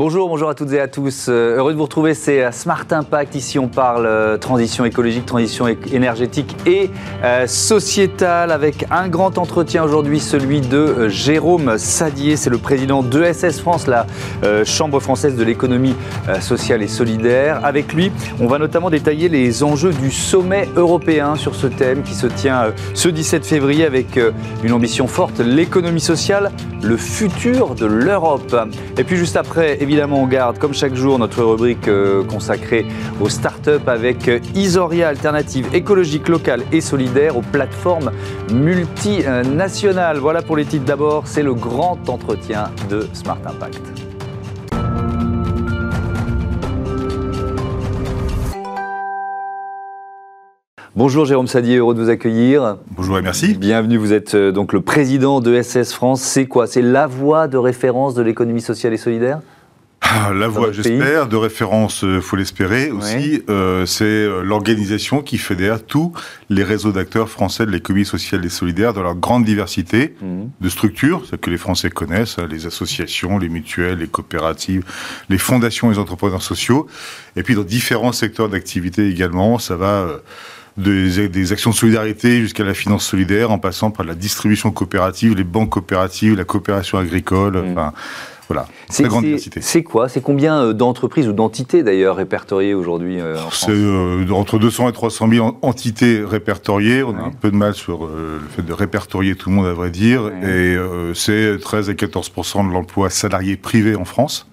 Bonjour, bonjour à toutes et à tous. Euh, heureux de vous retrouver, c'est euh, Smart Impact. Ici, on parle euh, transition écologique, transition énergétique et sociétale avec un grand entretien aujourd'hui, celui de Jérôme Sadier. C'est le président de SS France, la Chambre française de l'économie sociale et solidaire. Avec lui, on va notamment détailler les enjeux du sommet européen sur ce thème qui se tient ce 17 février avec une ambition forte, l'économie sociale, le futur de l'Europe. Et puis juste après, on garde, comme chaque jour, notre rubrique euh, consacrée aux startups avec euh, Isoria, alternative écologique, locale et solidaire aux plateformes multinationales. Voilà pour les titres d'abord, c'est le grand entretien de Smart Impact. Bonjour Jérôme Sadier, heureux de vous accueillir. Bonjour et merci. Bienvenue, vous êtes euh, donc le président de SS France. C'est quoi? C'est la voie de référence de l'économie sociale et solidaire? Ah, la voie, j'espère, de référence, euh, faut l'espérer aussi. Euh, c'est euh, l'organisation qui fédère tous les réseaux d'acteurs français de l'économie sociale et solidaire dans leur grande diversité mhm. de structures, ce que les Français connaissent, hein, les associations, les mutuelles, les coopératives, les fondations et les entrepreneurs sociaux, et puis dans différents secteurs d'activité également. Ça va des, actions de solidarité jusqu'à la finance solidaire, en passant par la distribution coopérative, les banques coopératives, la coopération agricole. Mhm. Enfin, voilà, c'est quoi? C'est combien euh, d'entreprises ou d'entités d'ailleurs répertoriées aujourd'hui euh, en France? C'est euh, entre 200 et 300 000 entités répertoriées. On a un peu de mal sur le fait de répertorier tout le monde, à vrai dire. Et c'est 13 à 14 de l'emploi salarié privé en France.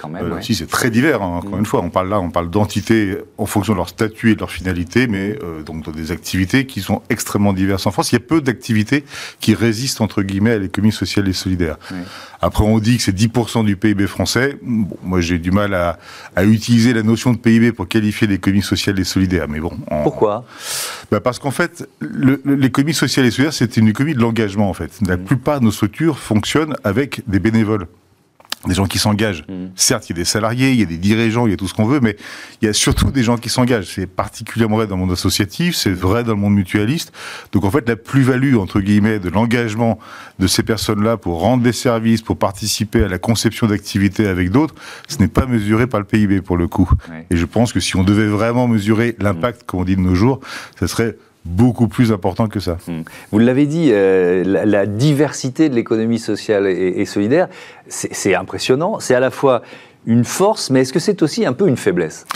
quand même, Si c'est très divers, hein, encore mm. une fois. On parle là, on parle d'entités en fonction de leur statut et de leur finalité, mais donc des activités qui sont extrêmement diverses en France. Il y a peu d'activités qui résistent entre guillemets à l'économie sociale et solidaire. Après, on dit que c'est 10 du PIB français. Bon, moi, j'ai du mal à, utiliser la notion de PIB pour qualifier l'économie sociale et solidaire. Mais bon. Pourquoi? Bah Parce qu'en fait, l'économie sociale et solidaire, c'est une économie de l'engagement, en fait. La mmh. plupart de nos structures fonctionnent avec des bénévoles des gens qui s'engagent. Mm. Certes, il y a des salariés, il y a des dirigeants, il y a tout ce qu'on veut, mais il y a surtout des gens qui s'engagent. C'est particulièrement vrai dans le monde associatif, c'est vrai dans le monde mutualiste. Donc en fait, la plus-value, entre guillemets, de l'engagement de ces personnes-là pour rendre des services, pour participer à la conception d'activités avec d'autres, ce n'est pas mesuré par le PIB pour le coup. Et je pense que si on devait vraiment mesurer l'impact, mm. comme on dit de nos jours, ce serait beaucoup plus important que ça. Hmm. Vous l'avez dit, euh, la, diversité de l'économie sociale et solidaire, c'est impressionnant. C'est à la fois une force, mais est-ce que c'est aussi un peu une faiblesse?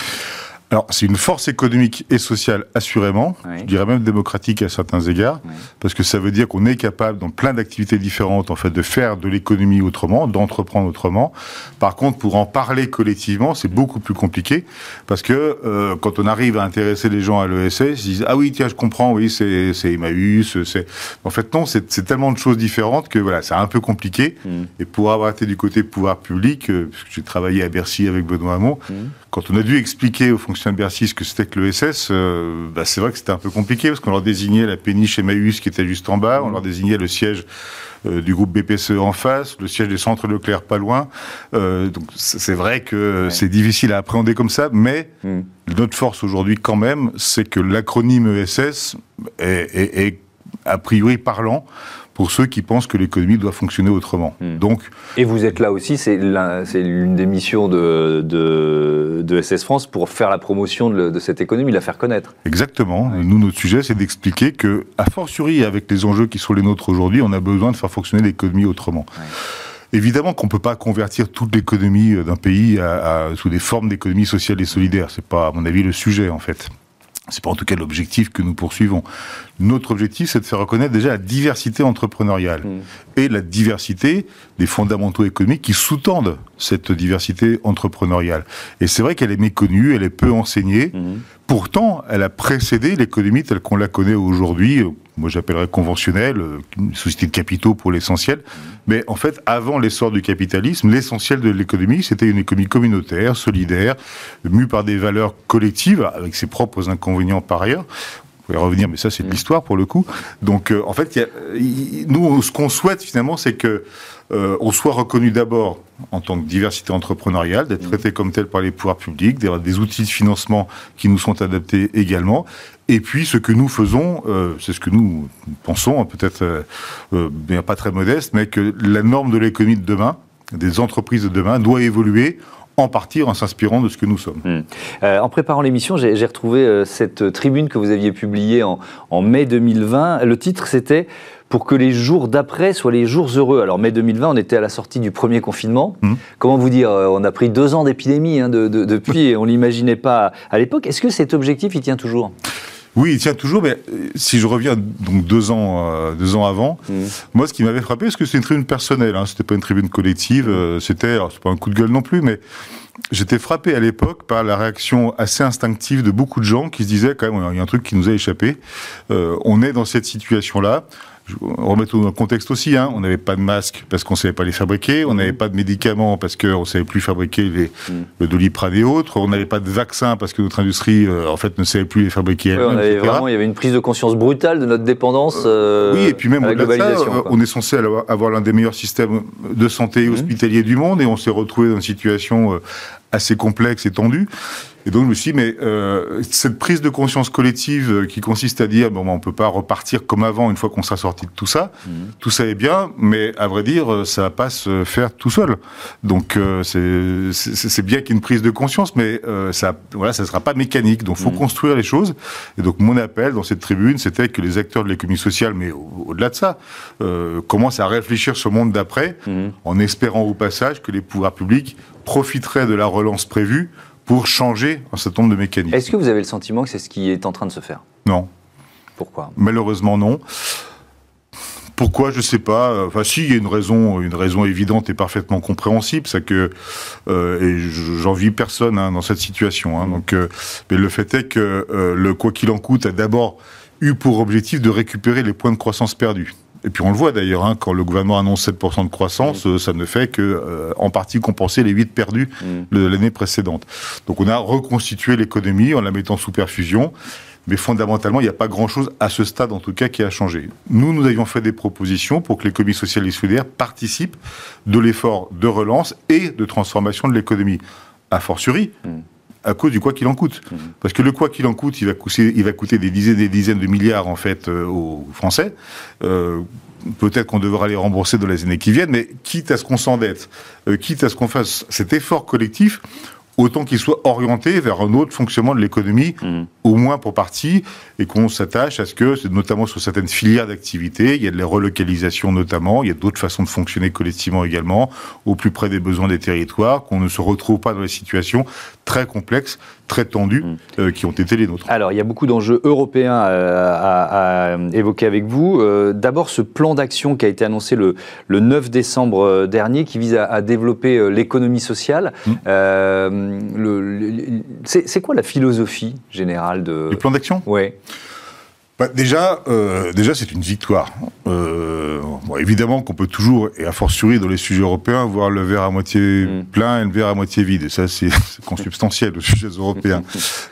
Alors, c'est une force économique et sociale, assurément, je dirais même démocratique à certains égards, parce que ça veut dire qu'on est capable, dans plein d'activités différentes, en fait, de faire de l'économie autrement, d'entreprendre autremement. Par contre, pour en parler collectivement, c'est beaucoup plus compliqué, parce que euh, quand on arrive à intéresser les gens à l'ESS, ils disent « Ah oui, tiens, je comprends, oui, c'est Emmaüs, c'est... » En fait, non, c'est tellement de choses différentes que, voilà, c'est un peu compliqué. Mm. Et pour avoir été du côté pouvoir public, euh, puisque j'ai travaillé à Bercy avec Benoît Hamon, mm. quand on a dû expliquer aux fonctionnaires de Bercy ce que c'était que l'ESS, euh, bah, c'est vrai que c'était un peu compliqué parce qu'on leur désignait la péniche Emmaüs qui était juste en bas, on leur désignait le siège euh, du groupe BPCE en face, le siège des centres Leclerc pas loin. Euh, donc c'est vrai que c'est difficile à appréhender comme ça, mais hmm. notre force aujourd'hui quand même, c'est que l'acronyme ESS est, a priori parlant pour ceux qui pensent que l'économie doit fonctionner autrement. Hmm. Donc, et vous êtes là aussi, c'est l'une des missions de, de, SS France pour faire la promotion de, cette économie, la faire connaître. Exactement. Nous, notre sujet, c'est d'expliquer que, a fortiori, avec les enjeux qui sont les nôtres aujourd'hui, on a besoin de faire fonctionner l'économie autrement. Évidemment qu'on ne peut pas convertir toute l'économie d'un pays sous des formes d'économie sociale et solidaire. C'est pas, à mon avis, le sujet, en fait. C'est pas en tout cas l'objectif que nous poursuivons. Notre objectif, c'est de faire reconnaître déjà la diversité entrepreneuriale mmh. et la diversité des fondamentaux économiques qui sous-tendent cette diversité entrepreneuriale. Et c'est vrai qu'elle est méconnue, elle est peu enseignée. Mmh. Pourtant, elle a précédé l'économie telle qu'on la connaît aujourd'hui. Moi, j'appellerais conventionnelle, une société de capitaux pour l'essentiel. Mais en fait, avant l'essor du capitalisme, l'essentiel de l'économie, c'était une économie communautaire, solidaire, mue par des valeurs collectives, avec ses propres inconvénients par ailleurs. Va y revenir, mais ça, c'est de l'histoire pour le coup. Donc, euh, en fait, nous, ce qu'on souhaite finalement, c'est que euh, on soit reconnu d'abord en tant que diversité entrepreneuriale, d'être traité comme tel par les pouvoirs publics, d'avoir des outils de financement qui nous sont adaptés également, et puis, ce que nous faisons, euh, c'est ce que nous pensons, hein, peut-être euh, euh, bien pas très modeste, mais que la norme de l'économie de demain, des entreprises de demain doit évoluer en partie en s'inspirant de ce que nous sommes. Hmm. Euh, en préparant l'émission, j'ai retrouvé euh, cette tribune que vous aviez publiée en, mai 2020. Le titre, c'était pour que les jours d'après soient les jours heureux. Alors mai 2020, on était à la sortie du premier confinement. Hmm. Comment vous dire On a pris deux ans d'épidémie hein, depuis et on l'imaginait pas à l'époque. Est-ce que cet objectif, il tient toujours? Oui, il tient toujours, mais euh, si je reviens donc deux ans, euh, deux ans avant, mmh. moi, ce qui m'avait frappé, parce que c'est une tribune personnelle, hein, c'était pas une tribune collective, euh, c'était, c'est pas un coup de gueule non plus, mais j'étais frappé à l'époque par la réaction assez instinctive de beaucoup de gens qui se disaient quand même, il y a un truc qui nous a échappé. on est dans cette situation-là remettre dans le contexte aussi, hein, on n'avait pas de masques parce qu'on ne savait pas les fabriquer, on n'avait pas de médicaments parce qu'on ne savait plus fabriquer les, mm. le doliprane et autres, on n'avait pas de vaccins parce que notre industrie euh, en fait ne savait plus les fabriquer. vraiment, il y avait une prise de conscience brutale de notre dépendance. Euh, oui, et puis même au-delà de ça, on est censé avoir l'un des meilleurs systèmes de santé mm. hospitalier du monde et on s'est retrouvé dans une situation euh, assez complexe et tendue. Et donc je me suis dit, mais euh, cette prise de conscience collective euh, qui consiste à dire, bon, on peut pas repartir comme avant une fois qu'on sera sorti de tout ça, mhm. tout ça est bien, mais à vrai dire, euh, ça va pas se faire tout seul. Donc c'est bien qu'il y ait une prise de conscience, mais ça, voilà, ça sera pas mécanique. Donc faut mhm. construire les choses. Et donc mon appel dans cette tribune, c'était que les acteurs de l'économie sociale, mais au-delà de ça, commencent à réfléchir sur le monde d'après, mhm. en espérant au passage que les pouvoirs publics profiteraient de la relance prévue pour changer un certain nombre de mécanismes. Est-ce que vous avez le sentiment que c'est ce qui est en train de se faire? Non. Pourquoi? Malheureusement non. Pourquoi Je ne sais pas. Enfin, si, il y a une raison, une raison évidente et parfaitement compréhensible, c'est que euh, et personne hein, dans cette situation. Hein, donc, euh, mais le fait est que euh, le quoi qu'il en coûte a d'abord eu pour objectif de récupérer les points de croissance perdus. Et puis on le voit d'ailleurs, hein, quand le gouvernement annonce 7% de croissance, mm. euh, ça ne fait que euh, en partie compenser les 8 perdus mm. de l'année précédente. Donc on a reconstitué l'économie en la mettant sous perfusion. Mais fondamentalement, il n'y a pas grand-chose à ce stade, en tout cas, qui a changé. Nous, nous avions fait des propositions pour que l'économie sociale et solidaire participe de l'effort de relance et de transformation de l'économie. A fortiori, mm à cause du quoi qu'il en coûte. Mmh. Parce que le quoi qu'il en coûte, il va coûter, il va coûter des dizaines et des dizaines de milliards en fait euh, aux Français. Euh, peut-être qu'on devra les rembourser dans les années qui viennent, mais quitte à ce qu'on s'endette, euh, quitte à ce qu'on fasse cet effort collectif, autant qu'il soit orienté vers un autre fonctionnement de l'économie, mmh. au moins pour partie, et qu'on s'attache à ce que, notamment sur certaines filières d'activité, il y a de la relocalisation notamment, il y a d'autres façons de fonctionner collectivement également, au plus près des besoins des territoires, qu'on ne se retrouve pas dans des situations très complexes, très tendues, mmh. euh, qui ont été les nôtres. Alors, il y a beaucoup d'enjeux européens euh, à, évoquer avec vous. Euh, d'abord, ce plan d'action qui a été annoncé le, le 9 décembre dernier, qui vise à, développer l'économie sociale. Mmh. C'est quoi la philosophie générale de... Du plan d'action? Oui. Bah, déjà, euh, déjà c'est une victoire. Euh, bon, évidemment qu'on peut toujours, et a fortiori dans les sujets européens, voir le verre à moitié mm. plein et le verre à moitié vide. Et ça, c'est consubstantiel aux sujets européens.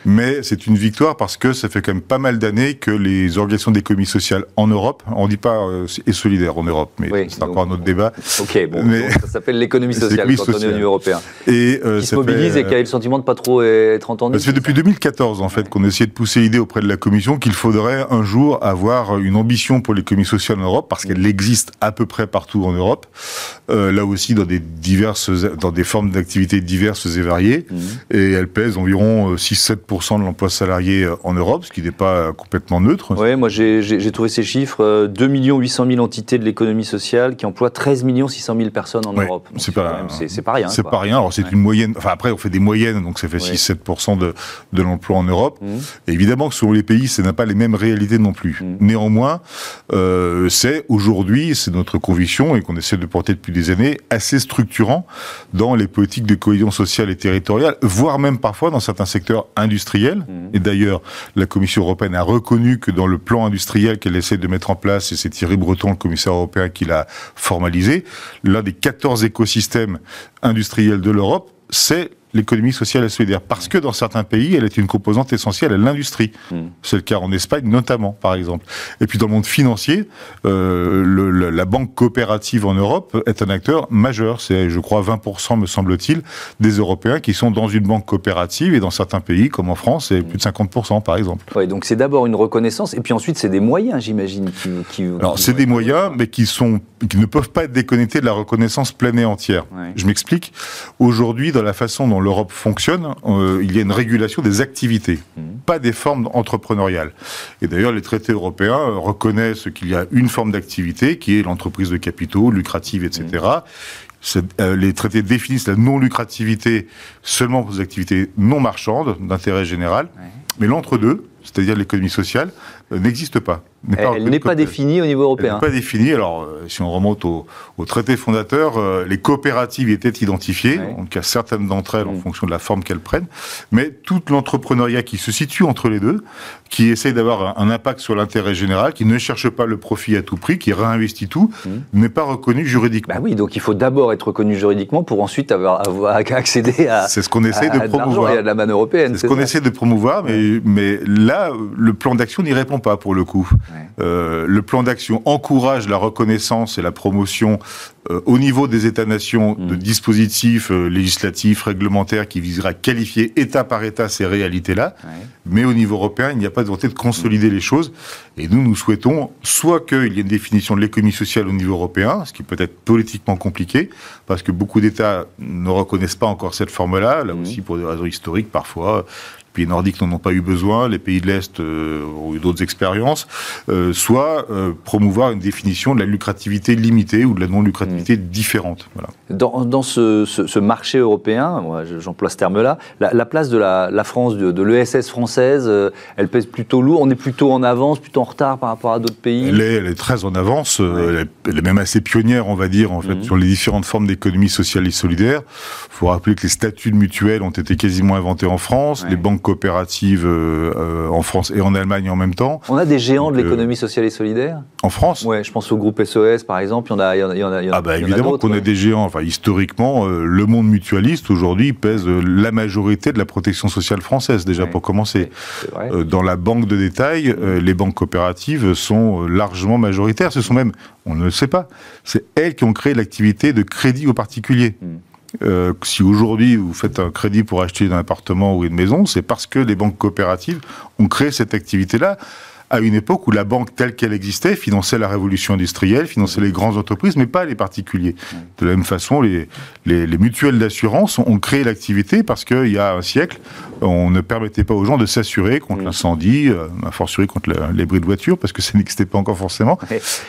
Mais c'est une victoire parce que ça fait quand même pas mal d'années que les organisations d'économie sociale en Europe, on dit pas euh, et solidaire en Europe, mais c'est encore un autre débat. Ok, bon, mais, ça s'appelle l'économie sociale quand on est au niveau européen. Et euh, qui se mobilise et qui a eu le sentiment de pas trop être entendu. Ça fait depuis 2014 en fait qu'on essayait de pousser l'idée auprès de la Commission qu'il faudrait un jour avoir une ambition pour l'économie sociale en Europe, parce qu'elle existe à peu près partout en Europe, euh, là aussi dans des diverses, dans des formes d'activités diverses et variées, mmh. et elle pèse environ 6-7% euh, de l'emploi salarié euh, en Europe, ce qui n'est pas complètement neutre. Oui, moi j'ai trouvé ces chiffres, 2 800 000 entités de l'économie sociale qui emploient 13 600 000 personnes en Europe. C'est pas, pas rien. C'est pas rien. Alors c'est une moyenne. Enfin après on fait des moyennes, donc ça fait 6-7% de, de l'emploi en Europe. Mmh. évidemment que selon les pays, ça n'a pas les mêmes réalités non plus. Mm. Néanmoins, euh, c'est aujourd'hui, c'est notre conviction et qu'on essaie de porter depuis des années, assez structurant dans les politiques de cohésion sociale et territoriale, voire même parfois dans certains secteurs industriels. Mm. Et d'ailleurs, la Commission européenne a reconnu que dans le plan industriel qu'elle essaie de mettre en place, et c'est Thierry Breton, le commissaire européen, qui l'a formalisé, l'un des 14 écosystèmes industriels de l'Europe, c'est l'économie sociale et solidaire. Parce que dans certains pays, elle est une composante essentielle à l'industrie. Hmm. C'est le cas en Espagne notamment, par exemple. Et puis dans le monde financier, euh, la banque coopérative en Europe est un acteur majeur. C'est, je crois, 20%, me semble-t-il, des Européens qui sont dans une banque coopérative. Et dans certains pays, comme en France, c'est plus de 50%, par exemple. Oui, donc c'est d'abord une reconnaissance, et puis ensuite c'est des moyens, j'imagine. Qui, Alors c'est des moyens, mais qui, sont, qui ne peuvent pas être déconnectés de la reconnaissance pleine et entière. Je m'explique. Aujourd'hui, dans la façon dont l'Europe fonctionne, euh, il y a une régulation des activités, mmh. pas des formes entrepreneuriales. Et d'ailleurs, les traités européens reconnaissent qu'il y a une forme d'activité qui est l'entreprise de capitaux, lucrative, etc. Mmh. Euh, les traités définissent la non-lucrativité seulement pour les activités non marchandes d'intérêt général. Mais l'entre-deux, c'est-à-dire l'économie sociale, euh, n'existe pas. Elle n'est pas définie au niveau européen. Elle n'est pas définie. Alors, euh, si on remonte au, traité fondateur, euh, les coopératives étaient identifiées. Donc, il y a certaines d'entre elles en mm. fonction de la forme qu'elles prennent. Mais tout l'entrepreneuriat qui se situe entre les deux, qui essaye d'avoir un, impact sur l'intérêt général, qui ne cherche pas le profit à tout prix, qui réinvestit tout, mm. n'est pas reconnu juridiquement. Bah oui, donc il faut d'abord être reconnu juridiquement pour ensuite avoir, avoir accéder à. C'est ce qu'on essaye de promouvoir. Et à de la manne européenne. C'est ce qu'on essaie de promouvoir, mais, mais là, le plan d'action n'y répond pas pour le coup. Euh, le plan d'action encourage la reconnaissance et la promotion euh, au niveau des États-nations de mm. dispositifs euh, législatifs, réglementaires qui viseraient à qualifier État par État ces réalités-là. Mais au niveau européen, il n'y a pas de volonté de consolider les choses. Et nous, nous souhaitons soit qu'il y ait une définition de l'économie sociale au niveau européen, ce qui peut être politiquement compliqué, parce que beaucoup d'États ne reconnaissent pas encore cette forme-là, là mm. aussi pour des raisons historiques parfois pays nordiques n'en ont pas eu besoin, les pays de l'Est euh, ont eu d'autres expériences, euh, soit euh, promouvoir une définition de la lucrativité limitée ou de la non-lucrativité mm. différente. Voilà. Dans, ce, marché européen, moi j'emploie ce terme-là, la, place de la, France, de, l'ESS française, elle pèse plutôt lourd, on est plutôt en avance, plutôt en retard par rapport à d'autres pays? Elle est, très en avance, elle, est, même assez pionnière, on va dire, en fait, mm. sur les différentes formes d'économie sociale et solidaire. Il faut rappeler que les statuts de mutuelles ont été quasiment inventés en France, les banques coopératives euh, en France et en Allemagne en même temps. On a des géants de l'économie sociale et solidaire En France? Ouais, je pense au groupe SOS par exemple, il y en a, il y en a, il y en a Ah bah évidemment qu'on a des géants. Enfin, historiquement, euh, le monde mutualiste aujourd'hui pèse euh, la majorité de la protection sociale française déjà pour commencer. dans la banque de détail, les banques coopératives sont largement majoritaires. Ce sont même, on ne le sait pas, c'est elles qui ont créé l'activité de crédit aux particuliers. Hmm. Euh, si aujourd'hui vous faites un crédit pour acheter un appartement ou une maison, c'est parce que les banques coopératives ont créé cette activité-là à une époque où la banque telle qu'elle existait finançait la révolution industrielle, finançait les grandes entreprises, mais pas les particuliers. De la même façon, les, les, mutuelles d'assurance ont, créé l'activité parce qu'il y a un siècle, on ne permettait pas aux gens de s'assurer contre l'incendie, euh, a fortiori contre les bruits de voiture, parce que ça n'existait pas encore forcément.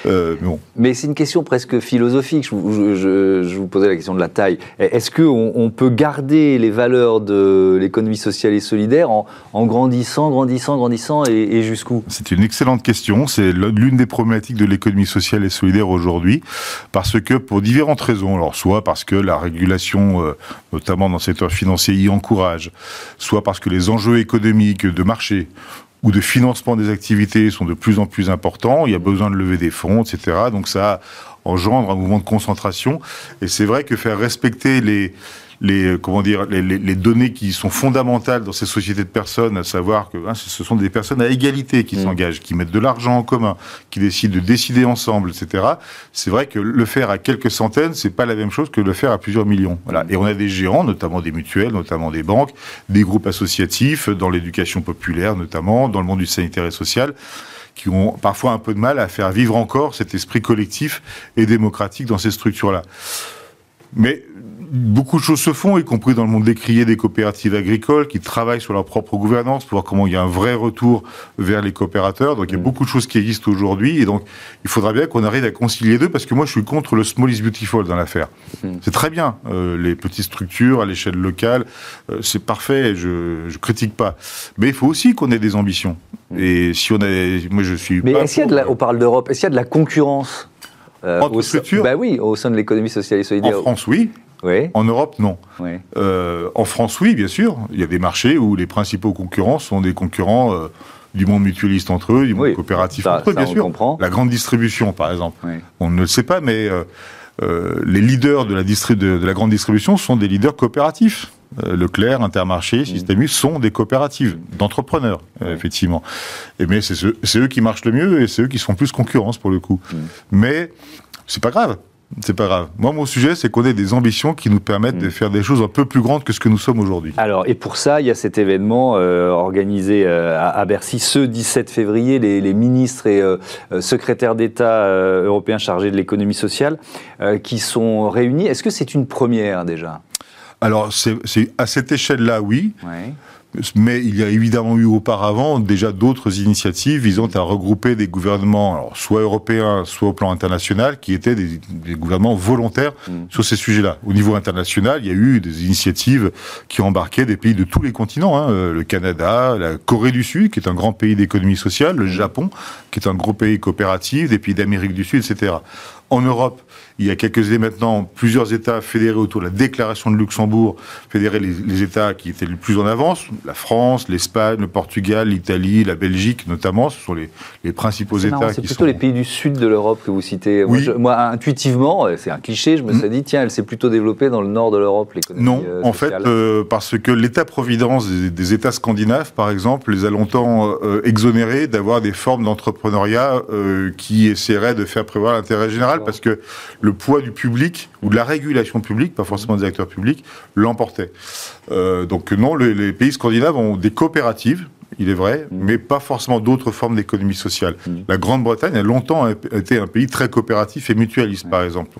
Euh, mais, bon. mais c'est une question presque philosophique. Je, vous posais la question de la taille. Est-ce qu'on on peut garder les valeurs de l'économie sociale et solidaire en, grandissant, grandissant, grandissant et, et jusqu'où? C'est une excellente question. C'est l'une des problématiques de l'économie sociale et solidaire aujourd'hui, parce que pour différentes raisons, alors soit parce que la régulation, euh, notamment dans le secteur financier, y encourage, soit parce que les enjeux économiques de marché ou de financement des activités sont de plus en plus importants, il y a besoin de lever des fonds, etc. Donc ça engendre un mouvement de concentration. Et c'est vrai que faire respecter les les euh, comment dire les, les, données qui sont fondamentales dans ces sociétés de personnes, à savoir que hein, ce sont des personnes à égalité qui mm. s'engagent, qui mettent de l'argent en commun, qui décident de décider ensemble, etc. C'est vrai que le faire à quelques centaines, c'est pas la même chose que le faire à plusieurs millions. Voilà. Mm. Et on a des géants, notamment des mutuelles, notamment des banques, des groupes associatifs, dans l'éducation populaire notamment, dans le monde du sanitaire et social qui ont parfois un peu de mal à faire vivre encore cet esprit collectif et démocratique dans ces structures-là. Mais beaucoup de choses se font, y compris dans le monde criers des coopératives agricoles qui travaillent sur leur propre gouvernance pour voir comment il y a un vrai retour vers les coopérateurs. Donc il y a mm. beaucoup de choses qui existent aujourd'hui et donc il faudra bien qu'on arrive à concilier deux parce que moi je suis contre le small is beautiful dans l'affaire. Mm. C'est très bien euh, les petites structures à l'échelle locale, euh, c'est parfait, je, je critique pas. Mais il faut aussi qu'on ait des ambitions. Mm. Et si on a, moi je suis. Mais est-ce qu'il y a de on parle d'Europe, est-ce qu'il y a de la concurrence euh, Entre structures bah oui, au sein de l'économie sociale et solidaire. En France, oui. En Europe, non. Euh, en France, oui, bien sûr. Il y a des marchés où les principaux concurrents sont des concurrents euh, du monde mutualiste entre eux, du monde coopératif entre eux, bien sûr. La grande distribution, par exemple. On ne le sait pas, mais les leaders de la, de la grande distribution sont des leaders coopératifs. Leclerc, Intermarché, mmh. Système U sont des coopératives d'entrepreneurs, effectivement. Et mais c'est eux qui marchent le mieux et c'est eux qui sont plus concurrence pour le coup. Mmh. Mais c'est pas grave. C'est pas grave. Moi, mon sujet, c'est qu'on ait des ambitions qui nous permettent de mm. faire des choses un peu plus grandes que ce que nous sommes aujourd'hui. Alors, et pour ça, il y a cet événement euh, organisé euh, à, Bercy ce 17 février. Les, ministres et euh, secrétaires d'État européens chargés de l'économie sociale qui sont réunis. Est-ce que c'est une première déjà? Alors, c'est à cette échelle-là, oui. Ouais. Mais il y a évidemment eu auparavant déjà d'autres initiatives visant à regrouper des gouvernements, soit européens, soit au plan international, qui étaient des, gouvernements volontaires mm. sur ces sujets-là. Au niveau international, il y a eu des initiatives qui embarquaient des pays de tous les continents, hein, euh, le Canada, la Corée du Sud, qui est un grand pays d'économie sociale, le mm. Japon, qui est un gros pays coopératif, des pays d'Amérique du Sud, etc. En Europe, il y a quelques années maintenant, plusieurs États fédérés autour de la déclaration de Luxembourg, fédérer les, États qui étaient les plus en avance, la France, l'Espagne, le Portugal, l'Italie, la Belgique notamment, ce sont les, principaux États. C'est plutôt les pays du sud de l'Europe que vous citez. Oui. Moi, intuitivement, c'est un cliché, je me mm. suis dit, tiens, elle s'est plutôt développée dans le nord de l'Europe, l'économie Non, euh, en fait, euh, parce que l'État-providence des, États scandinaves, par exemple, les a longtemps euh, exonérés d'avoir des formes d'entrepreneuriat qui essaieraient de faire prévoir l'intérêt général, parce que le poids du public ou de la régulation publique, pas forcément des acteurs publics, l'emportait. Euh, donc non, les, pays scandinaves ont des coopératives il est vrai, mm. mais pas forcément d'autres formes d'économie sociale. Mm. La Grande-Bretagne a longtemps été un pays très coopératif et mutualiste, par exemple.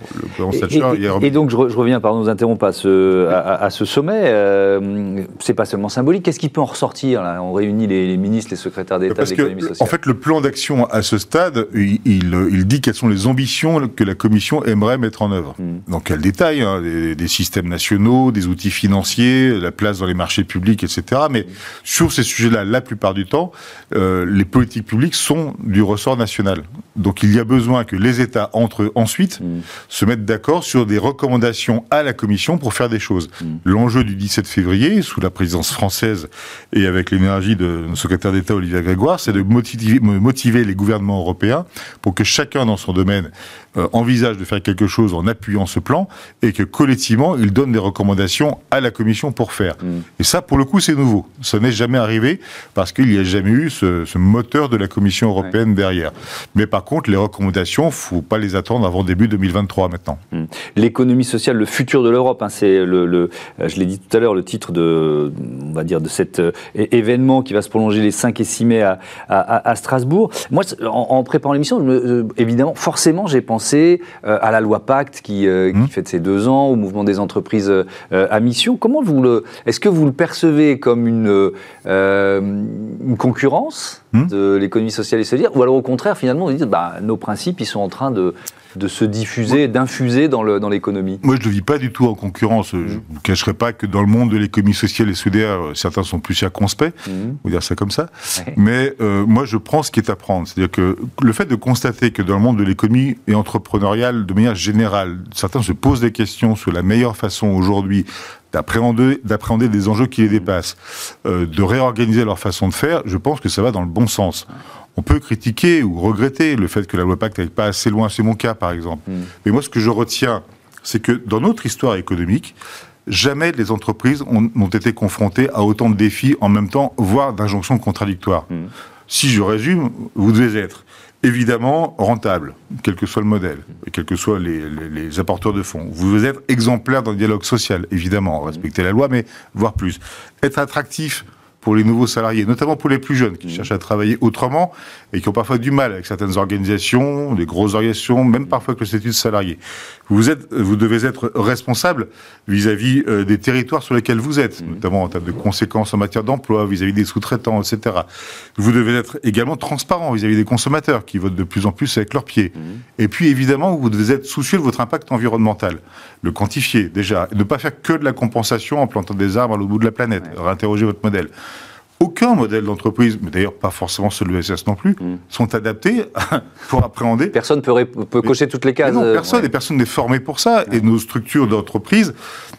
et, donc, je, reviens, pardon, nous interrompre à ce, à, ce sommet. Euh, c'est pas seulement symbolique. Qu'est-ce qui peut en ressortir là? On réunit les, ministres, les secrétaires d'État de l'économie sociale. En fait, le plan d'action à ce stade, il, il, dit quelles sont les ambitions que la Commission aimerait mettre en œuvre. Mm. Donc, elle détaille hein, des, systèmes nationaux, des outils financiers, la place dans les marchés publics, etc. Mais sur ces sujets-là, la plupart du temps, euh, les politiques publiques sont du ressort national. Donc il y a besoin que les États entre ensuite mm. se mettent d'accord sur des recommandations à la Commission pour faire des choses. Mm. L'enjeu du 17 février, sous la présidence française et avec l'énergie de notre secrétaire d'État Olivier Grégoire, c'est de motiver, motiver les gouvernements européens pour que chacun dans son domaine euh, envisage de faire quelque chose en appuyant ce plan et que collectivement, il donne des recommandations à la Commission pour faire. Mm. Et ça, pour le coup, c'est nouveau. Ça n'est jamais arrivé parce qu'il n'y a jamais eu ce, moteur de la Commission européenne derrière. Mais par contre, les recommandations, il ne faut pas les attendre avant début 2023 maintenant. Mm. L'économie sociale, le futur de l'Europe, hein, c'est le, le, euh, je l'ai dit tout à l'heure, le titre de, on va dire, de cet euh, événement qui va se prolonger les 5 et 6 mai à, à, Strasbourg. Moi, en, préparant l'émission, évidemment, forcément, j'ai pensé euh, à la loi Pacte qui, euh, qui mmh. fête ses deux ans, au mouvement des entreprises euh, à mission. Comment vous le, est-ce que vous le percevez comme une, une concurrence mmh. de l'économie sociale et solidaire, ou alors au contraire, finalement, vous dites, bah, nos principes, ils sont en train de, de se diffuser, d'infuser dans l'économie Moi, je ne vis pas du tout en concurrence. Je ne vous cacherai pas que dans le monde de l'économie sociale et solidaire, certains sont plus circonspects, mmh. on va dire ça comme ça. Mais moi, je prends ce qui est à prendre. C'est-à-dire que le fait de constater que dans le monde de l'économie et entrepreneuriale de manière générale, certains se posent des questions sur la meilleure façon aujourd'hui d'appréhender, d'appréhender des enjeux qui les dépassent, euh, de réorganiser leur façon de faire, je pense que ça va dans le bon sens. On peut critiquer ou regretter le fait que la loi Pacte n'aille pas assez loin, c'est mon cas par exemple. Mm. Mais moi ce que je retiens, c'est que dans notre histoire économique, jamais les entreprises n'ont été confrontées à autant de défis en même temps, voire d'injonctions contradictoires. Mm. Si je résume, vous devez être évidemment rentable, quel que soit le modèle, et quels que soient les, apporteurs de fonds. Vous devez être exemplaire dans le dialogue social, évidemment, respecter la loi, mais voire plus. Être attractif pour les nouveaux salariés, notamment pour les plus jeunes qui mmh. cherchent à travailler autrement et qui ont parfois du mal avec certaines organisations, des grosses organisations, même parfois avec le statut de salarié. Vous, êtes, vous devez être responsable vis-à-vis euh, des territoires sur lesquels vous êtes, mmh. notamment en termes de conséquences en matière d'emploi, vis-à-vis des sous-traitants, etc. Vous devez être également transparent vis-à-vis des consommateurs qui votent de plus en plus avec leurs pieds. Mmh. Et puis évidemment, vous devez être soucieux de votre impact environnemental, le quantifier déjà, ne pas faire que de la compensation en plantant des arbres à l'autre bout de la planète, réinterroger votre modèle aucun modèle d'entreprise, mais d'ailleurs pas forcément celui de l'ESS non plus, mm. sont adaptés pour appréhender. Personne peut, peut cocher toutes les cases. Non, personne, et personne n'est formé pour ça. Et nos structures d'entreprise,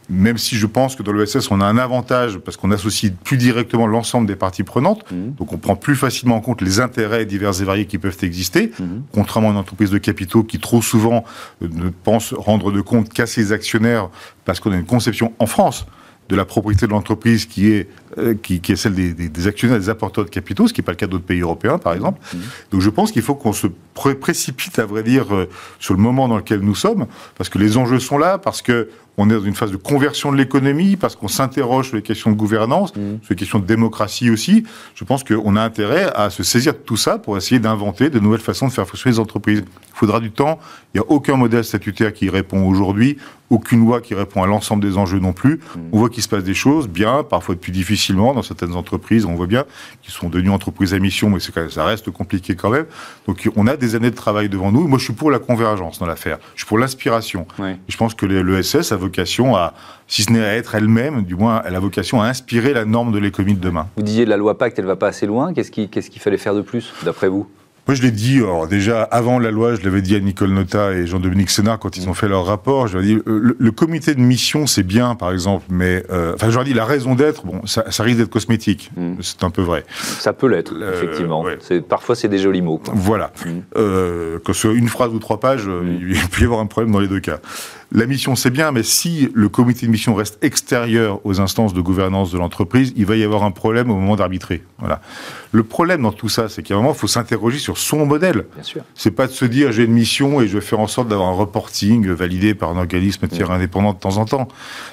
même si je pense que dans l'ESS, on a un avantage parce qu'on associe plus directement l'ensemble des parties prenantes, mm. donc on prend plus facilement en compte les intérêts divers et variés qui peuvent exister, mm. contrairement à une entreprise de capitaux qui trop souvent euh, ne pense rendre de compte qu'à ses actionnaires parce qu'on a une conception en France de la propriété de l'entreprise qui est, euh, qui, est celle des, actionnaires, des apporteurs de capitaux, ce qui n'est pas le cas d'autres pays européens, par exemple. Mmh. Donc je pense qu'il faut qu'on se précipite, à vrai dire, euh, sur le moment dans lequel nous sommes, parce que les enjeux sont là, parce que on est dans une phase de conversion de l'économie, parce qu'on s'interroge sur les questions de gouvernance, mmh. sur les questions de démocratie aussi. Je pense qu'on a intérêt à se saisir de tout ça pour essayer d'inventer de nouvelles façons de faire fonctionner les entreprises. Il faudra du temps. Il n'y a aucun modèle statutaire qui répond aujourd'hui, aucune loi qui répond à l'ensemble des enjeux non plus. Mmh. On voit qu'il se passe des choses bien, parfois plus difficilement dans certaines entreprises. On voit bien qu'ils sont devenus entreprises à mission, mais ça reste compliqué quand même. Donc on a des années de travail devant nous. Moi, je suis pour la convergence dans l'affaire. Je suis pour l'inspiration. Je pense que l'ESS a vocation à, si ce n'est à être elle-même, du moins, elle a vocation à inspirer la norme de l'économie de demain. Vous disiez la loi Pacte, elle va pas assez loin. Qu'est-ce qu'il fallait faire de plus, d'après vous? Moi, je l'ai dit, alors déjà, avant la loi, je l'avais dit à Nicole Nota et Jean-Dominique Sénat quand ils ont fait leur rapport. Je leur ai dit, euh, le, comité de mission, c'est bien, par exemple, mais, euh, enfin, je leur ai dit, la raison d'être, bon, ça, risque d'être cosmétique. Mm. C'est un peu vrai. Ça peut l'être, effectivement. Parfois, c'est des jolis mots. Voilà. Mm. Euh, que ce soit une phrase ou trois pages, mm. il peut y avoir un problème dans les deux cas. La mission, c'est bien, mais si le comité de mission reste extérieur aux instances de gouvernance de l'entreprise, il va y avoir un problème au moment d'arbitrer. Voilà. Le problème dans tout ça, c'est qu'à un moment, il faut s'interroger sur son modèle. C'est pas de se dire j'ai une mission et je vais faire en sorte d'avoir un reporting validé par un organisme tiers indépendant de temps en temps.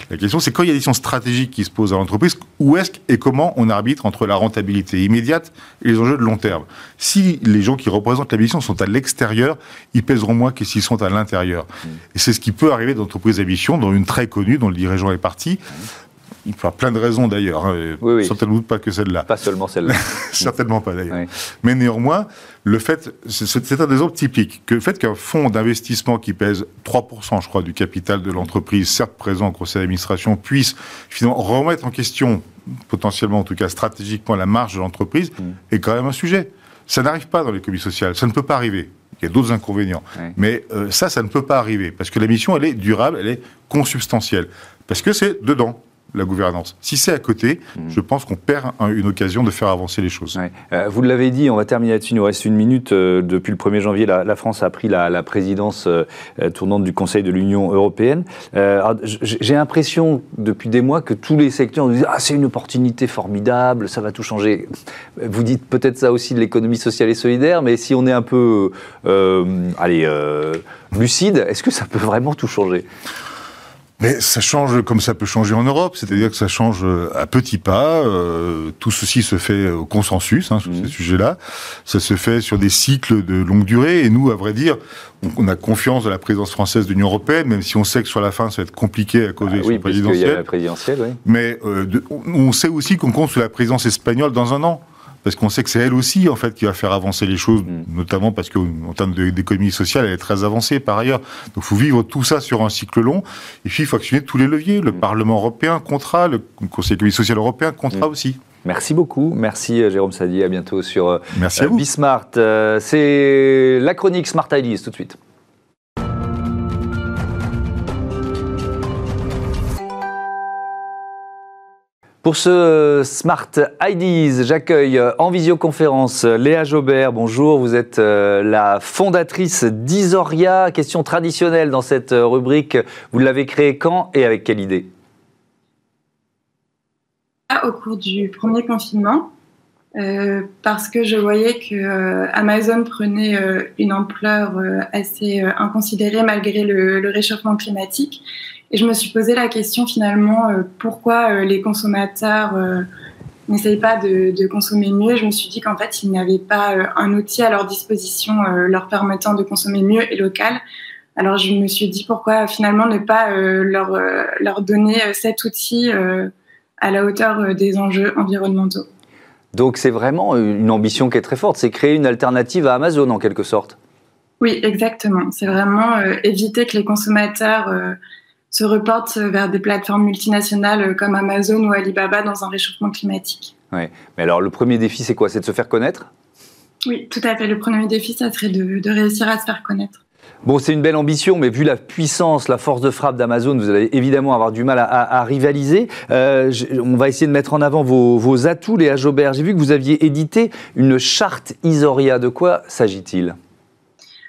La question, c'est quand il y a des questions stratégiques qui se posent à l'entreprise, où est-ce et comment on arbitre entre la rentabilité immédiate et les enjeux de long terme? Si les gens qui représentent la mission sont à l'extérieur, ils pèseront moins que s'ils sont à l'intérieur. Mm. Et c'est ce qui peut arriver d'entreprises à mission, dont une très connue, dont le dirigeant est parti. Il y a plein de raisons d'ailleurs, hein, certainement pas que celle-là. Pas seulement celle-là. certainement pas d'ailleurs. Mais néanmoins, le fait, c'est un exemple typique, que le fait qu'un fonds d'investissement qui pèse 3%, je crois, du capital de l'entreprise, certes présent au conseil d'administration, puisse finalement remettre en question, potentiellement en tout cas stratégiquement, la marge de l'entreprise, mm. est quand même un sujet. Ça n'arrive pas dans l'économie sociale, ça ne peut pas arriver. Il y a d'autres inconvénients. Mais euh, ça, ça ne peut pas arriver. Parce que la mission, elle est durable, elle est consubstantielle. Parce que c'est dedans la gouvernance. Si c'est à côté, hmm. je pense qu'on perd une occasion de faire avancer les choses. Euh, vous l'avez dit, on va terminer là-dessus, il nous reste une minute. Euh, depuis le 1er janvier, la, France a pris la, présidence tournante du Conseil de l'Union européenne. J'ai l'impression depuis des mois que tous les secteurs nous disent Ah, c'est une opportunité formidable, ça va tout changer. Vous dites peut-être ça aussi de l'économie sociale et solidaire, mais si on est un peu euh, allez, euh, lucide, est-ce que ça peut vraiment tout changer? Mais ça change comme ça peut changer en Europe, c'est-à-dire que ça change euh, à petits pas. tout ceci se fait au consensus hein, sur mmh. ces sujets-là. Ça se fait sur des cycles de longue durée. Et nous, à vrai dire, on, a confiance dans la présidence française de l'Union européenne, même si on sait que sur la fin, ça va être compliqué à cause ah, des présidentielles. la présidentielle, oui. Mais on sait aussi qu'on compte sur la présidence espagnole dans un an parce qu'on sait que c'est elle aussi en fait qui va faire avancer les choses, mm. notamment parce qu'en termes d'économie sociale, elle est très avancée par ailleurs. Donc il faut vivre tout ça sur un cycle long, et puis il faut actionner tous les leviers. Le mm. Parlement européen comptera, le Conseil économique social européen comptera mm. aussi. Merci beaucoup. Merci euh, Jérôme Sadi. À bientôt sur euh, Merci à vous. Bismart. Euh, c'est la chronique Smart Ideas tout de suite. Pour ce Smart IDs, j'accueille en visioconférence Léa Jobert. Bonjour, vous êtes euh, la fondatrice d'Isoria. Question traditionnelle dans cette rubrique. Vous l'avez créée quand et avec quelle idée? Au cours du premier confinement, euh, parce que je voyais que euh, Amazon prenait une ampleur assez inconsidérée malgré le, réchauffement climatique et je me suis posé la question finalement euh, pourquoi euh, les consommateurs euh, n'essayent pas de, consommer mieux? Je me suis dit qu'en fait, ils n'avaient pas un outil à leur disposition leur permettant de consommer mieux et local. Alors je me suis dit pourquoi finalement ne pas leur, leur donner cet outil à la hauteur des enjeux environnementaux. Donc c'est vraiment une ambition qui est très forte, c'est créer une alternative à Amazon en quelque sorte. Oui, exactement. C'est vraiment éviter que les consommateurs se reportent vers des plateformes multinationales comme Amazon ou Alibaba dans un réchauffement climatique. Ouais. Mais alors, le premier défi, c'est quoi? C'est de se faire connaître? Oui, tout à fait. Le premier défi, ça serait de, réussir à se faire connaître. Bon, c'est une belle ambition, mais vu la puissance, la force de frappe d'Amazon, vous allez évidemment avoir du mal à, rivaliser. Euh, on va essayer de mettre en avant vos, vos atouts, Léa Jobert. J'ai vu que vous aviez édité une charte Isoria. De quoi s'agit-il?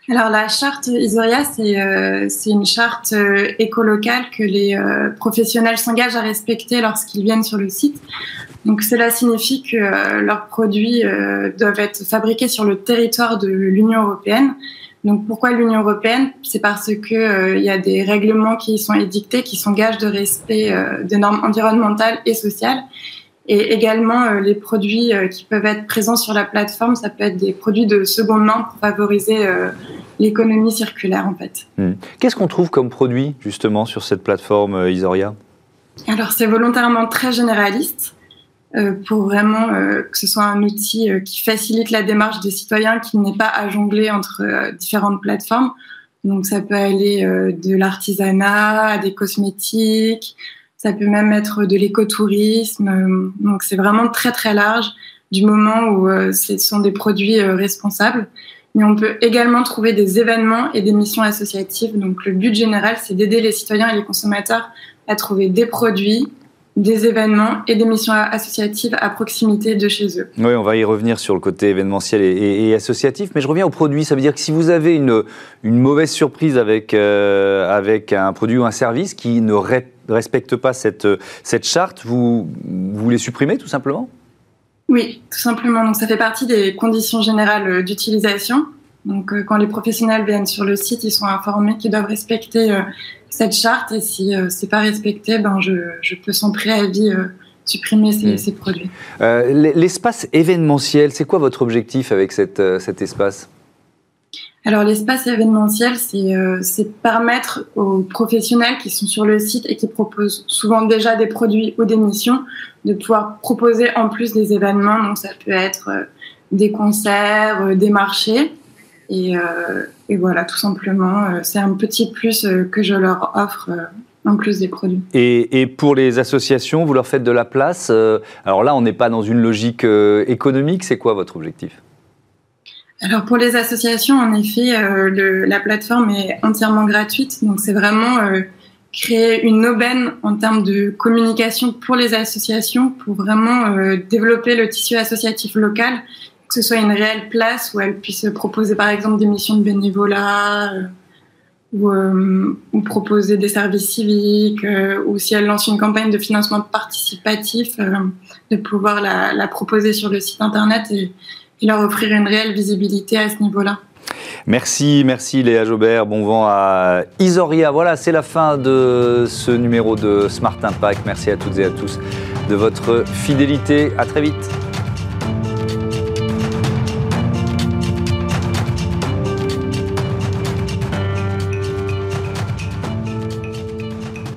Alors la charte Isoria, c'est euh, une charte euh, écolocale que les euh, professionnels s'engagent à respecter lorsqu'ils viennent sur le site. Donc cela signifie que euh, leurs produits doivent être fabriqués sur le territoire de l'Union européenne. Donc pourquoi l'Union européenne? C'est parce que il y a des règlements qui sont édictés qui sont gages de respect des normes environnementales et sociales. Et également, les produits qui peuvent être présents sur la plateforme, ça peut être des produits de seconde main pour favoriser l'économie circulaire en fait. Hmm. Qu'est-ce qu'on trouve comme produit justement sur cette plateforme euh, Isoria? Alors c'est volontairement très généraliste euh, pour vraiment euh, que ce soit un outil qui facilite la démarche des citoyens, qui n'est pas à jongler entre différentes plateformes. Donc ça peut aller de l'artisanat à des cosmétiques, ça peut même être de l'écotourisme. Donc c'est vraiment très très large du moment où ce sont des produits responsables mais on peut également trouver des événements et des missions associatives. Donc le but général, c'est d'aider les citoyens et les consommateurs à trouver des produits, des événements et des missions associatives à proximité de chez eux. Oui, on va y revenir sur le côté événementiel et, associatif, mais je reviens aux produits. Ça veut dire que si vous avez une, mauvaise surprise avec, euh, avec un produit ou un service qui ne respecte pas cette, cette charte, vous, vous les supprimez tout simplement? Oui, tout simplement. Donc, ça fait partie des conditions générales euh, d'utilisation. Donc, euh, quand les professionnels viennent sur le site, ils sont informés qu'ils doivent respecter euh, cette charte. Et si c'est pas respecté, ben, je, je peux sans préavis supprimer ces, ces produits. L'espace événementiel, c'est quoi votre objectif avec cette, cet espace? Alors l'espace événementiel, euh, c'est permettre aux professionnels qui sont sur le site et qui proposent souvent déjà des produits ou des missions de pouvoir proposer en plus des événements. Donc ça peut être euh, des concerts, euh, des marchés. Et, voilà, tout simplement, c'est un petit plus que je leur offre en plus des produits. Et, et, pour les associations, vous leur faites de la place. alors là, on n'est pas dans une logique économique. C'est quoi votre objectif? Alors pour les associations, en effet, euh, la plateforme est entièrement gratuite, donc c'est vraiment euh, créer une aubaine en termes de communication pour les associations, pour vraiment euh, développer le tissu associatif local, que ce soit une réelle place où elles puissent proposer par exemple des missions de bénévolat ou, proposer des services civiques, ou si elles lancent une campagne de financement participatif, de pouvoir la, proposer sur le site internet. Et et leur offrir une réelle visibilité à ce niveau-là. Merci, merci Léa Jobert. Bon vent à Isoria. Voilà, c'est la fin de ce numéro de Smart Impact. Merci à toutes et à tous de votre fidélité. À très vite.